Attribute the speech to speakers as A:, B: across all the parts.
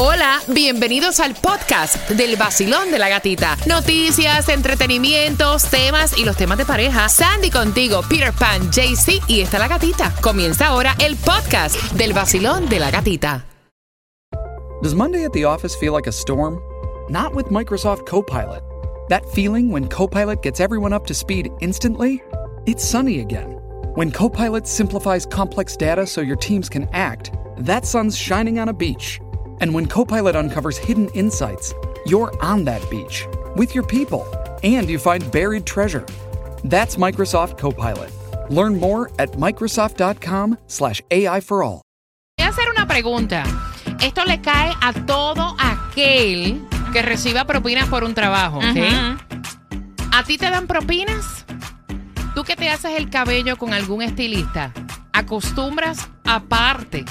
A: Hola, bienvenidos al podcast del vacilón de la gatita. Noticias, entretenimientos, temas y los temas de pareja. Sandy contigo, Peter Pan, JC y está la gatita. Comienza ahora el podcast del vacilón de la gatita.
B: Does Monday at the office feel like a storm? Not with Microsoft Copilot. That feeling when Copilot gets everyone up to speed instantly? It's sunny again. When Copilot simplifies complex data so your teams can act, that sun's shining on a beach. And when Copilot uncovers hidden insights, you're on that beach with your people and you find buried treasure. That's Microsoft Copilot. Learn more at Microsoft.com/slash AI for all.
A: Voy a hacer una pregunta. Esto le cae a todo aquel que reciba propinas por un trabajo, ¿ok? ¿A ti te dan propinas? ¿Tú que te haces el cabello con algún estilista? ¿Acostumbras aparte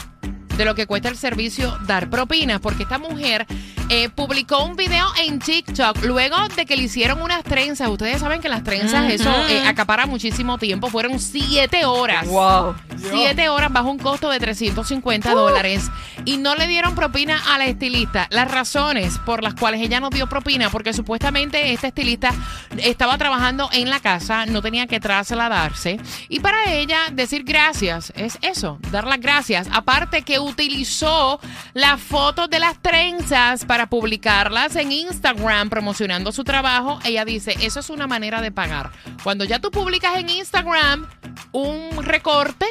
A: de lo que cuesta el servicio dar propinas? Porque esta mujer eh, publicó un video en TikTok luego de que le hicieron unas trenzas. Ustedes saben que las trenzas, eso eh, acapara muchísimo tiempo. Fueron siete horas.
C: Wow.
A: Siete horas bajo un costo de 350 dólares y no le dieron propina a la estilista. Las razones por las cuales ella no dio propina, porque supuestamente esta estilista estaba trabajando en la casa, no tenía que trasladarse. Y para ella decir gracias es eso, dar las gracias. Aparte que utilizó las fotos de las trenzas para publicarlas en Instagram promocionando su trabajo, ella dice, eso es una manera de pagar. Cuando ya tú publicas en Instagram un recorte,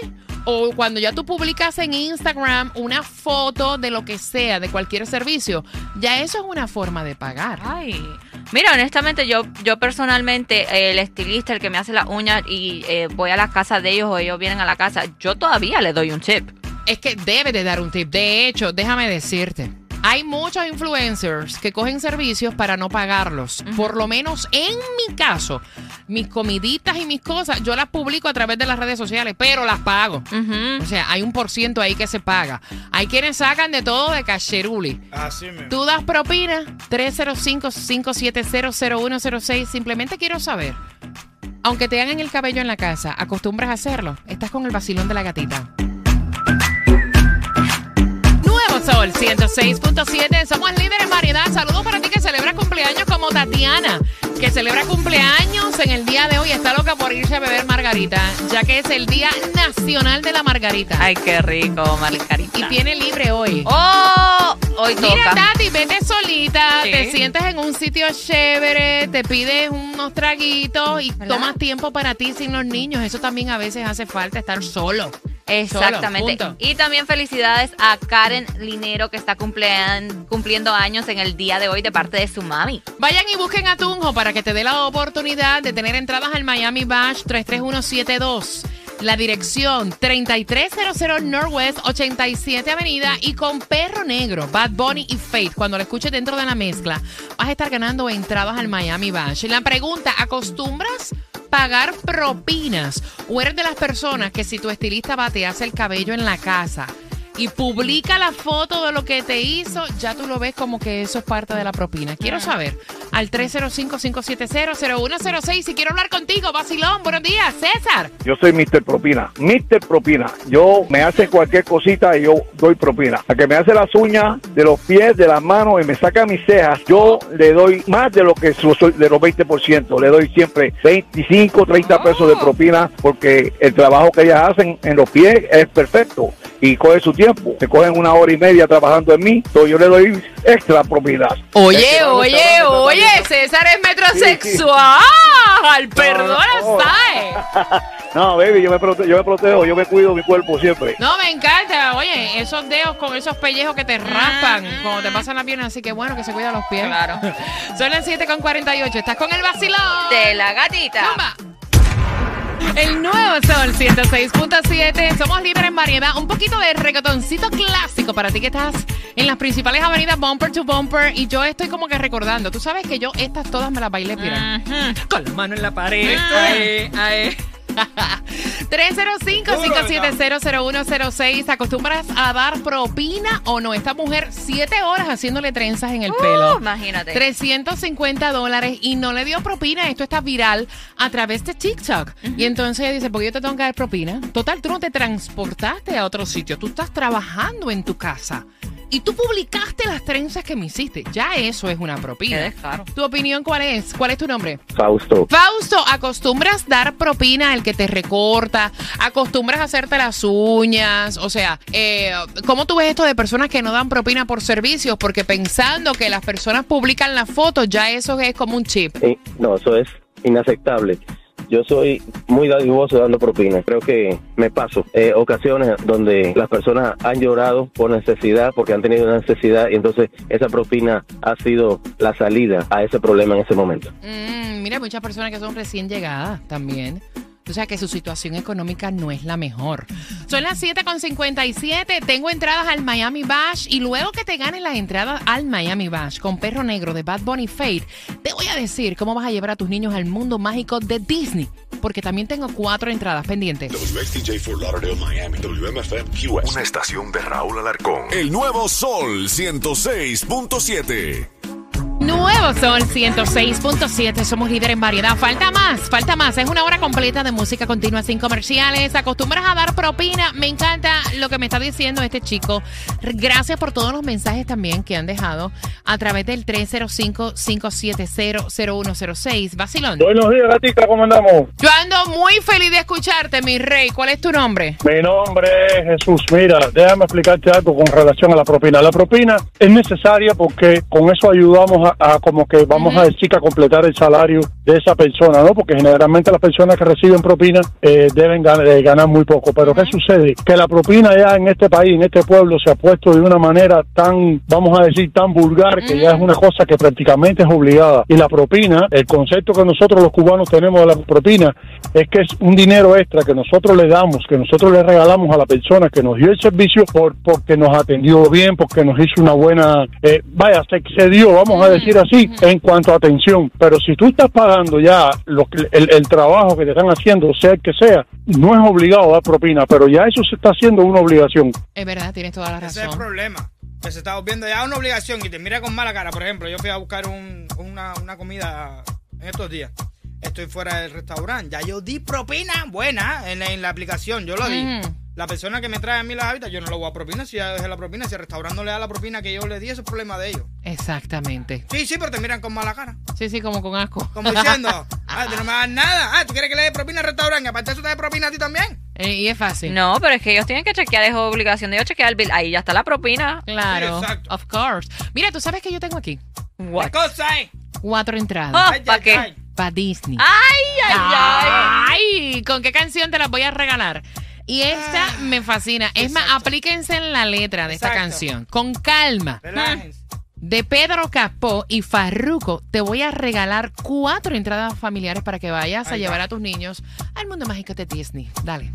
A: o cuando ya tú publicas en Instagram una foto de lo que sea, de cualquier servicio, ya eso es una forma de pagar.
C: Ay. Mira, honestamente, yo, yo personalmente, el estilista, el que me hace las uñas y eh, voy a la casa de ellos o ellos vienen a la casa, yo todavía le doy un tip.
A: Es que debe de dar un tip. De hecho, déjame decirte. Hay muchos influencers que cogen servicios para no pagarlos. Por lo menos en mi caso, mis comiditas y mis cosas, yo las publico a través de las redes sociales, pero las pago. O sea, hay un por ciento ahí que se paga. Hay quienes sacan de todo de cacheruli.
D: Así mismo.
A: Tú das propina 305-570-0106. Simplemente quiero saber, aunque te hagan el cabello en la casa, ¿acostumbras a hacerlo? Estás con el vacilón de la gatita. Sol 106.7. Somos líderes en variedad. Saludos para ti que celebra cumpleaños como Tatiana, que celebra cumpleaños en el día de hoy. Está loca por irse a beber margarita, ya que es el Día Nacional de la Margarita.
C: Ay, qué rico, Margarita.
A: Y tiene libre hoy.
C: ¡Oh! Hoy
A: Mira,
C: toca.
A: Tati, vete solita,
C: Sí.
A: te sientes en un sitio chévere, te pides unos traguitos y
C: ¿Verdad?
A: tomas tiempo para ti sin los niños. Eso también a veces hace falta estar solo.
C: Exactamente. Y también felicidades a Karen Linero que está cumplean- cumpliendo años en el día de hoy de parte de su mami.
A: Vayan y busquen a Tunjo para que te dé la oportunidad de tener entradas al Miami Bash 33172. La dirección 3300 Northwest 87 Avenida y con Perro Negro, Bad Bunny y Faith. Cuando lo escuches dentro de la mezcla, vas a estar ganando entradas al Miami Bash. Y la pregunta, ¿acostumbras pagar propinas? ¿O eres de las personas que si tu estilista va, te hace el cabello en la casa? y publica la foto de lo que te hizo, ya tú lo ves como que eso es parte de la propina. Quiero saber. Al 305-570-0106. Si quiero hablar contigo, Basilón. Buenos días, César.
E: Yo soy Mr. Propina. Mr. Propina. Yo me hace cualquier cosita y yo doy propina. A que me hace las uñas de los pies, de las manos y me saca mis cejas, yo le doy más de lo que soy- de los 20%. Le doy siempre 25, 30 pesos de propina porque el trabajo que ellas hacen en los pies es perfecto y coge su tiempo. Se cogen una hora y media trabajando en mí. Entonces yo le doy extra que
A: Oye, oye,
E: restaurante
A: oye, César es metrosexual. Perdona,
E: no.
A: ¿sabes?
E: No, baby, yo me, prote- yo me protejo, yo me cuido mi cuerpo siempre.
A: No, me encanta. Oye, esos dedos con esos pellejos que te raspan cuando te pasan las piernas. Así que bueno, que se cuida los pies.
C: Claro.
A: Son las 7.48. Estás con el vacilón.
C: De la gatita.
A: El nuevo Sol 106.7. Somos líderes en variedad. Un poquito de reggaetoncito clásico para ti que estás en las principales avenidas bumper to bumper. Y yo estoy como que recordando. Tú sabes que yo estas todas me las bailé.
C: Ujú.
A: Con la mano en la pared.
C: Ay, ay.
A: 305-570-0106. ¿Te acostumbras a dar propina o no? Esta mujer, siete horas haciéndole trenzas en el pelo.
C: Uh, imagínate.
A: 350 dólares y no le dio propina. Esto está viral a través de TikTok. Y entonces ella dice, ¿por qué yo te tengo que dar propina? Total, tú no te transportaste a otro sitio. Tú estás trabajando en tu casa. Y tú publicaste las trenzas que me hiciste. Ya eso es una
C: Qué
A: propina.
C: descaro.
A: ¿Tu opinión cuál es? ¿Cuál es tu nombre?
D: Fausto.
A: Fausto, ¿acostumbras dar propina al que te recorta? ¿Acostumbras a hacerte las uñas? O sea, eh, ¿cómo tú ves esto de personas que no dan propina por servicios? Porque pensando que las personas publican las fotos, ya eso es como un chip.
D: Eh, no, eso es inaceptable. Yo soy muy dadivoso dando propina. Creo que me paso. Eh, ocasiones donde las personas han llorado por necesidad, porque han tenido una necesidad, y entonces esa propina ha sido la salida a ese problema en ese momento.
A: Mm, mira, muchas personas que son recién llegadas también. O sea que su situación económica no es la mejor. Son las 7.57. Tengo entradas al Miami Bash. Y luego que te ganes las entradas al Miami Bash con Perro Negro de Bad Bunny Fate, te voy a decir cómo vas a llevar a tus niños al mundo mágico de Disney. Porque también tengo cuatro entradas pendientes.
F: WXTJ for Lauderdale, Miami. WMFM QS.
G: Una estación de Raúl Alarcón. El nuevo Sol 106.7.
A: Nuevo Sol 106.7, somos líder en variedad. Falta más, falta más. Es una hora completa de música continua sin comerciales. Acostumbras a dar propina. Me encanta lo que me está diciendo este chico. Gracias por todos los mensajes también que han dejado a través del 305-570-0106. Vacilón.
E: Buenos días, gatita, ¿cómo andamos?
A: Yo ando muy feliz de escucharte, mi rey. ¿Cuál es tu nombre?
E: Mi nombre es Jesús. Mira, déjame explicarte algo con relación a la propina. La propina es necesaria porque con eso ayudamos a, a como que vamos a decir que a completar el salario de esa persona, ¿no? Porque generalmente las personas que reciben propina eh, deben gan- eh, ganar muy poco. Pero ¿qué sucede? Que la propina ya en este país, en este pueblo, se ha puesto de una manera tan, vamos a decir, tan vulgar que ya es una cosa que prácticamente es obligada. Y la propina, el concepto que nosotros los cubanos tenemos de la propina es que es un dinero extra que nosotros le damos, que nosotros le regalamos a la persona que nos dio el servicio por porque nos atendió bien, porque nos hizo una buena, eh, vaya, se excedió, vamos a decir así, en cuanto a atención. Pero si tú estás pagando ya lo que- el, el trabajo que te están haciendo, sea el que sea, no es obligado a dar propina, pero ya eso se está haciendo una obligación.
A: Es verdad, tienes toda la
H: Ese es el
A: razón.
H: problema. Que se está volviendo ya una obligación y te mira con mala cara. Por ejemplo, yo fui a buscar un- una, una comida en estos días. Estoy fuera del restaurante. Ya yo di propina buena en la, en la aplicación. Yo lo di. La persona que me trae a mí las hábitats, yo no le voy a propina si ya dejé la propina. Si el restaurante no le da la propina que yo le di, eso es problema de ellos.
A: Exactamente.
H: Sí, sí, pero te miran con mala cara.
A: Sí, sí, como con asco.
H: Como diciendo, ah, tú no me das nada. Ah, tú quieres que le dé propina al restaurante. Y aparte eso te dé propina a ti también.
A: Eh, y es fácil.
C: No, pero es que ellos tienen que chequear, es obligación de ellos chequear el bill. Ahí ya está la propina.
A: Claro,
H: Sí, exacto.
A: of course. Mira, tú sabes que yo tengo aquí
C: What?
H: ¿Qué cosa es?
A: cuatro entradas
C: Ah,
H: Ay,
C: ¿pa'
H: ay,
C: qué?
A: para Disney.
C: Ay, ay, ay.
A: Ay, ¿con qué canción te las voy a regalar? Y esta me fascina. Es más, aplíquense en la letra de esta
H: Exacto.
A: canción. Con calma.
H: Relájense.
A: De Pedro Capó y Farruco, te voy a regalar cuatro entradas familiares para que vayas a
H: va.
A: llevar a tus niños al mundo mágico de Disney. Dale.